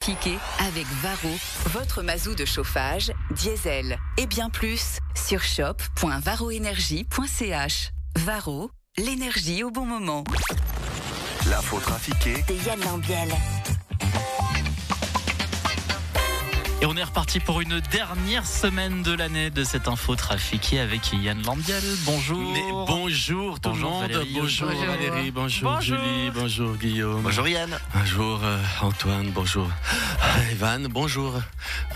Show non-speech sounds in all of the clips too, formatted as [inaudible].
Piqué avec Varro, votre mazou de chauffage, diesel et bien plus sur shop.varroénergie.ch. Varro, l'énergie au bon moment. L'info trafiquée de Yann Lambiel. Et on est reparti pour une dernière semaine de l'année de cette info trafiquée avec Yann Lambiel. Bonjour. Mais bonjour tout le monde. Valérie. Bonjour, Bonjour. Valérie. Bonjour, Bonjour. Julie. Bonjour Guillaume. Bonjour Yann. Bonjour euh, Antoine. Bonjour euh, Evan. Bonjour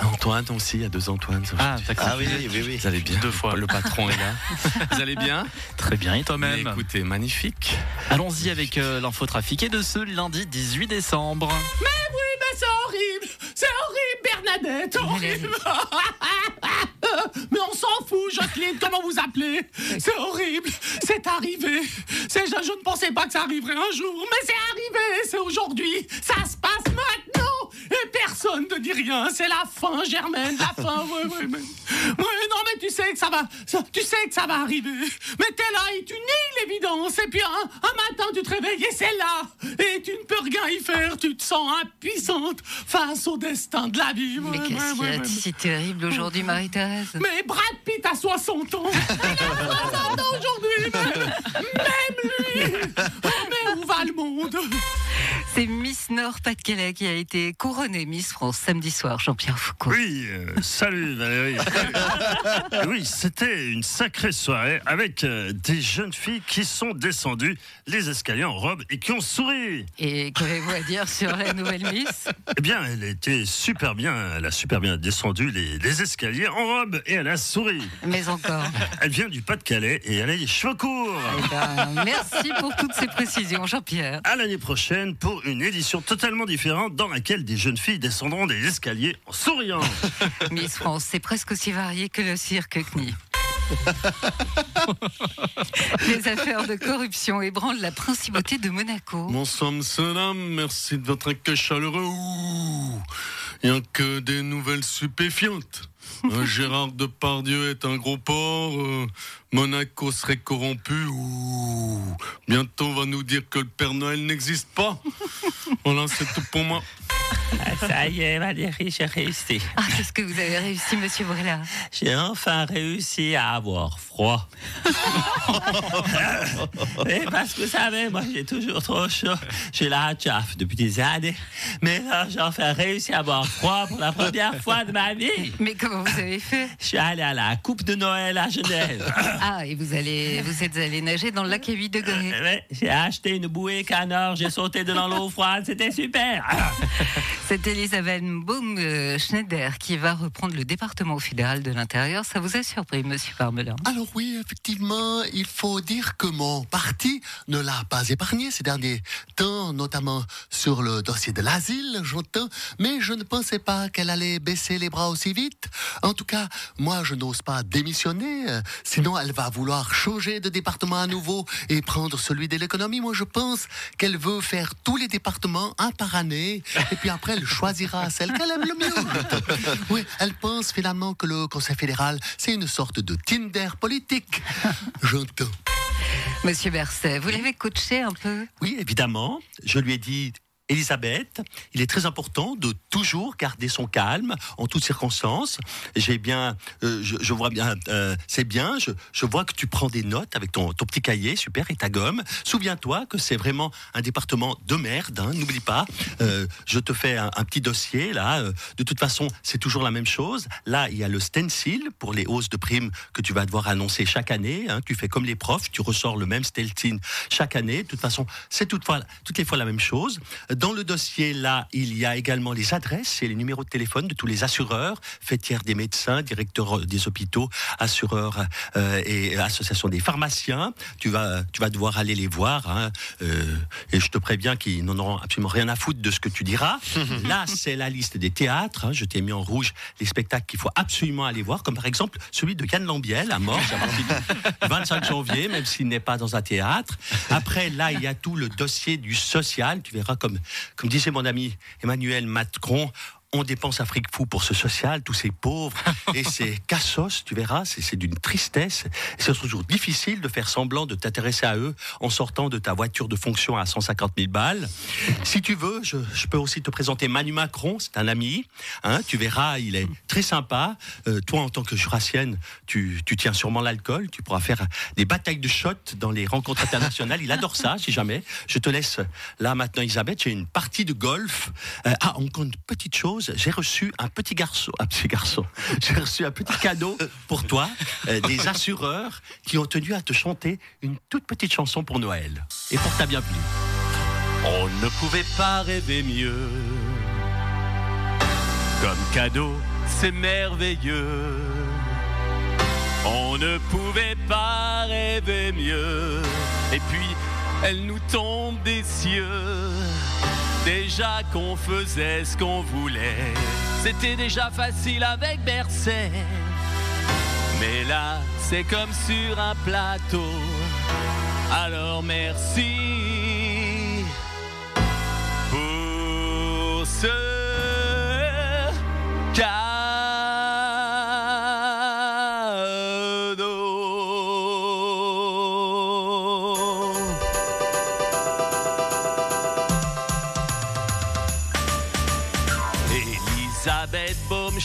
Antoine aussi. Il y a deux Antoine. ça, Ah. Ah oui, oui, oui. Vous allez bien Deux fois. Le patron est là. [laughs] Vous allez bien? Très bien, et toi-même? Écoutez, magnifique. Allons-y avec euh, l'info trafiquée de ce lundi 18 décembre. Mais Bernadette Horrible. Mais on s'en fout, Jocelyne, comment vous appelez? C'est horrible. C'est arrivé. C'est, je, ne pensais pas que ça arriverait un jour, mais c'est arrivé. C'est aujourd'hui. Ça se passe dit rien C'est la fin, Germaine, la fin [laughs] Ouais, ouais, mais... Ouais, non, mais tu sais que ça va... ça- tu sais que ça va arriver. Mais t'es là et tu nies l'évidence Et puis un, un matin, tu te réveilles et c'est là. Et tu ne peux rien y faire Tu te sens impuissante face au destin de la vie. Mais Ouais, qu'est-ce ouais, qu'il y a de ouais. si terrible aujourd'hui, Marie-Thérèse Mais Brad Pitt a 60 ans. [laughs] Il a 60 ans aujourd'hui. Mais- Même lui [laughs] Le monde C'est Miss Nord-Pas-de-Calais qui a été couronnée Miss France samedi soir, Jean-Pierre Foucault. Oui, euh, salut Valérie. [laughs] oui, c'était une sacrée soirée avec euh, des jeunes filles qui sont descendues les escaliers en robe et qui ont souri. Et qu'avez-vous à dire sur la nouvelle Miss? Eh bien, elle était super bien, elle a super bien descendu les, les escaliers en robe et elle a souri. Mais encore. Elle vient du Pas-de-Calais et elle a les cheveux courts. Eh ben, merci pour toutes ces précisions, Jean-Pierre. À l'année prochaine pour une édition totalement différente dans laquelle des jeunes filles descendront des escaliers en souriant. [laughs] Miss France, c'est presque aussi varié que le cirque CNI. [laughs] Les affaires de corruption ébranlent la principauté de Monaco. Bonsoir, monsieur, dame. Merci de votre accueil chaleureux. Ouh, Il n'y a que des nouvelles stupéfiantes. [laughs] Gérard Depardieu est un gros porc. euh, Monaco serait corrompu. Ouh. Bientôt, on va nous dire que le Père Noël n'existe pas. [laughs] Voilà, c'est tout pour moi. Ça y est, Valérie, j'ai réussi. Ah, qu'est-ce que vous avez réussi, monsieur Brella J'ai enfin réussi à avoir froid. [laughs] Et parce que vous savez, moi j'ai toujours trop chaud. J'ai la chauffe depuis des années. Mais là, j'ai enfin réussi à avoir froid pour la première fois de ma vie. Mais comment vous avez fait? Je suis allé à la Coupe de Noël à Genève. Ah, et vous, allez, vous êtes allé nager dans le lac à 8 degrés. J'ai acheté une bouée canard, j'ai sauté dans l'eau froide, c'était super. C'est Elisabeth Baum euh, Schneider qui va reprendre le département fédéral de l'intérieur. Ça vous a surpris, monsieur Parmelin Alors oui, effectivement, il faut dire que mon parti ne l'a pas épargné ces derniers temps, notamment sur le dossier de l'asile, j'entends, mais je ne pensais pas qu'elle allait baisser les bras aussi vite. En tout cas, moi, je n'ose pas démissionner, euh, sinon elle va vouloir changer de département à nouveau et prendre celui de l'économie. Moi, je pense qu'elle veut faire tous les départements un par année, et puis après, elle choisira celle qu'elle aime le mieux. Oui, elle pense finalement que le Conseil fédéral, c'est une sorte de Tinder politique. J'entends. Monsieur Berset, vous l'avez coaché un peu? Oui, évidemment. Je lui ai dit. Elisabeth, il est très important de toujours garder son calme en toutes circonstances. J'ai bien, euh, je, vois bien, euh, c'est bien. Je, je vois que tu prends des notes avec ton, ton petit cahier, super, et ta gomme. Souviens-toi que c'est vraiment un département de merde. hein, N'oublie pas. Euh, je te fais un, petit dossier là. de toute façon, c'est toujours la même chose. Là, il y a le stencil pour les hausses de primes que tu vas devoir annoncer chaque année. hein. Tu fais comme les profs, tu ressors le même stencil chaque année. De toute façon, c'est toutes les fois la même chose. Dans le dossier, là, il y a également les adresses et les numéros de téléphone de tous les assureurs, fêtières des médecins, directeurs des hôpitaux, assureurs euh, et associations des pharmaciens. Tu vas, tu vas devoir aller les voir. hein. Euh, et je te préviens qu'ils n'en auront absolument rien à foutre de ce que tu diras. [laughs] là, c'est la liste des théâtres. hein. Je t'ai mis en rouge les spectacles qu'il faut absolument aller voir, comme par exemple celui de Yann Lambiel à Morges à partir du 25 janvier, même s'il n'est pas dans un théâtre. Après, là, il y a tout le dossier du social. Tu verras, comme, comme disait mon ami Emmanuel Macron, on dépense un fric fou pour ce social, tous ces pauvres [laughs] et ces cassos, tu verras, c'est c'est d'une tristesse. C'est toujours difficile de faire semblant de t'intéresser à eux en sortant de ta voiture de fonction à 150 000 balles. Si tu veux, je, je peux aussi te présenter Manu Macron, c'est un ami. Hein, tu verras, il est très sympa. Euh, toi, en tant que jurassienne, tu, tu tiens sûrement l'alcool. Tu pourras faire des batailles de shots dans les rencontres internationales. Il adore ça, si jamais. Je te laisse là maintenant, Elisabeth. J'ai une partie de golf. Euh, ah, encore une petite chose. J'ai reçu un petit garçon. Un petit garçon. [laughs] J'ai reçu un petit cadeau pour toi. euh, des [laughs] assureurs qui ont tenu à te chanter une toute petite chanson pour Noël. Et pour ta bien plu. On ne pouvait pas rêver mieux. Comme cadeau, c'est merveilleux. On ne pouvait pas rêver mieux. Et puis, elle nous tombe des cieux. Déjà qu'on faisait ce qu'on voulait. C'était déjà facile avec Berset. Mais là, c'est comme sur un plateau. Alors merci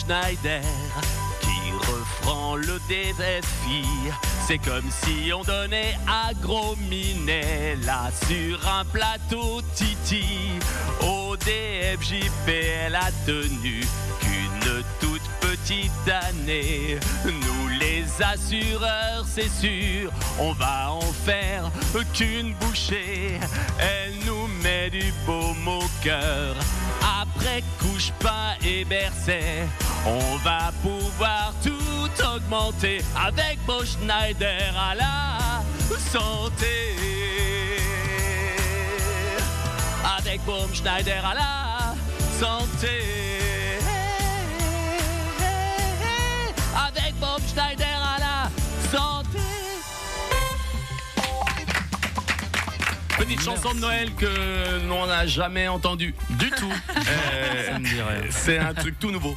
Qui reprend le défi. C'est comme si on donnait à Gros sur un plateau Titi. Au DFJP, elle a tenu qu'une toute petite année. Nous assureurs, c'est sûr, on va en faire qu'une bouchée. Elle nous met du baume au cœur. Après couche pas et bercet, on va pouvoir tout augmenter avec Beau Schneider à la santé. Avec Baum Schneider à la santé. Schneider à la santé. Petite chanson de Noël que l'on n'a jamais entendue du tout. [laughs] Euh, c'est un truc tout nouveau.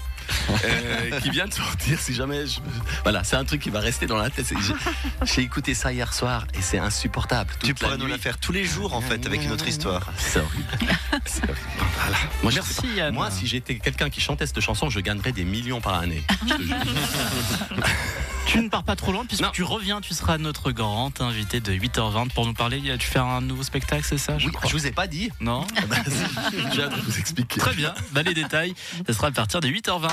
Euh, qui vient de sortir si jamais je... voilà c'est un truc qui va rester dans la tête j'ai- écouté ça hier soir et c'est insupportable Tu pourrais nous la faire tous les jours en fait avec une autre histoire. c'est horrible C'est horrible. Voilà. Moi, je Merci. Yann. Moi si j'étais quelqu'un qui chantait cette chanson je gagnerais des millions par année Je te jure. [laughs] Tu ne pars pas trop loin puisque Non. tu reviens, tu seras notre grand invité de 8h20 pour nous parler. Tu fais un nouveau spectacle, c'est ça je oui, crois je vous ai pas dit Non J'ai hâte de vous expliquer Très bien, bah, les détails, ce sera à partir de 8h20.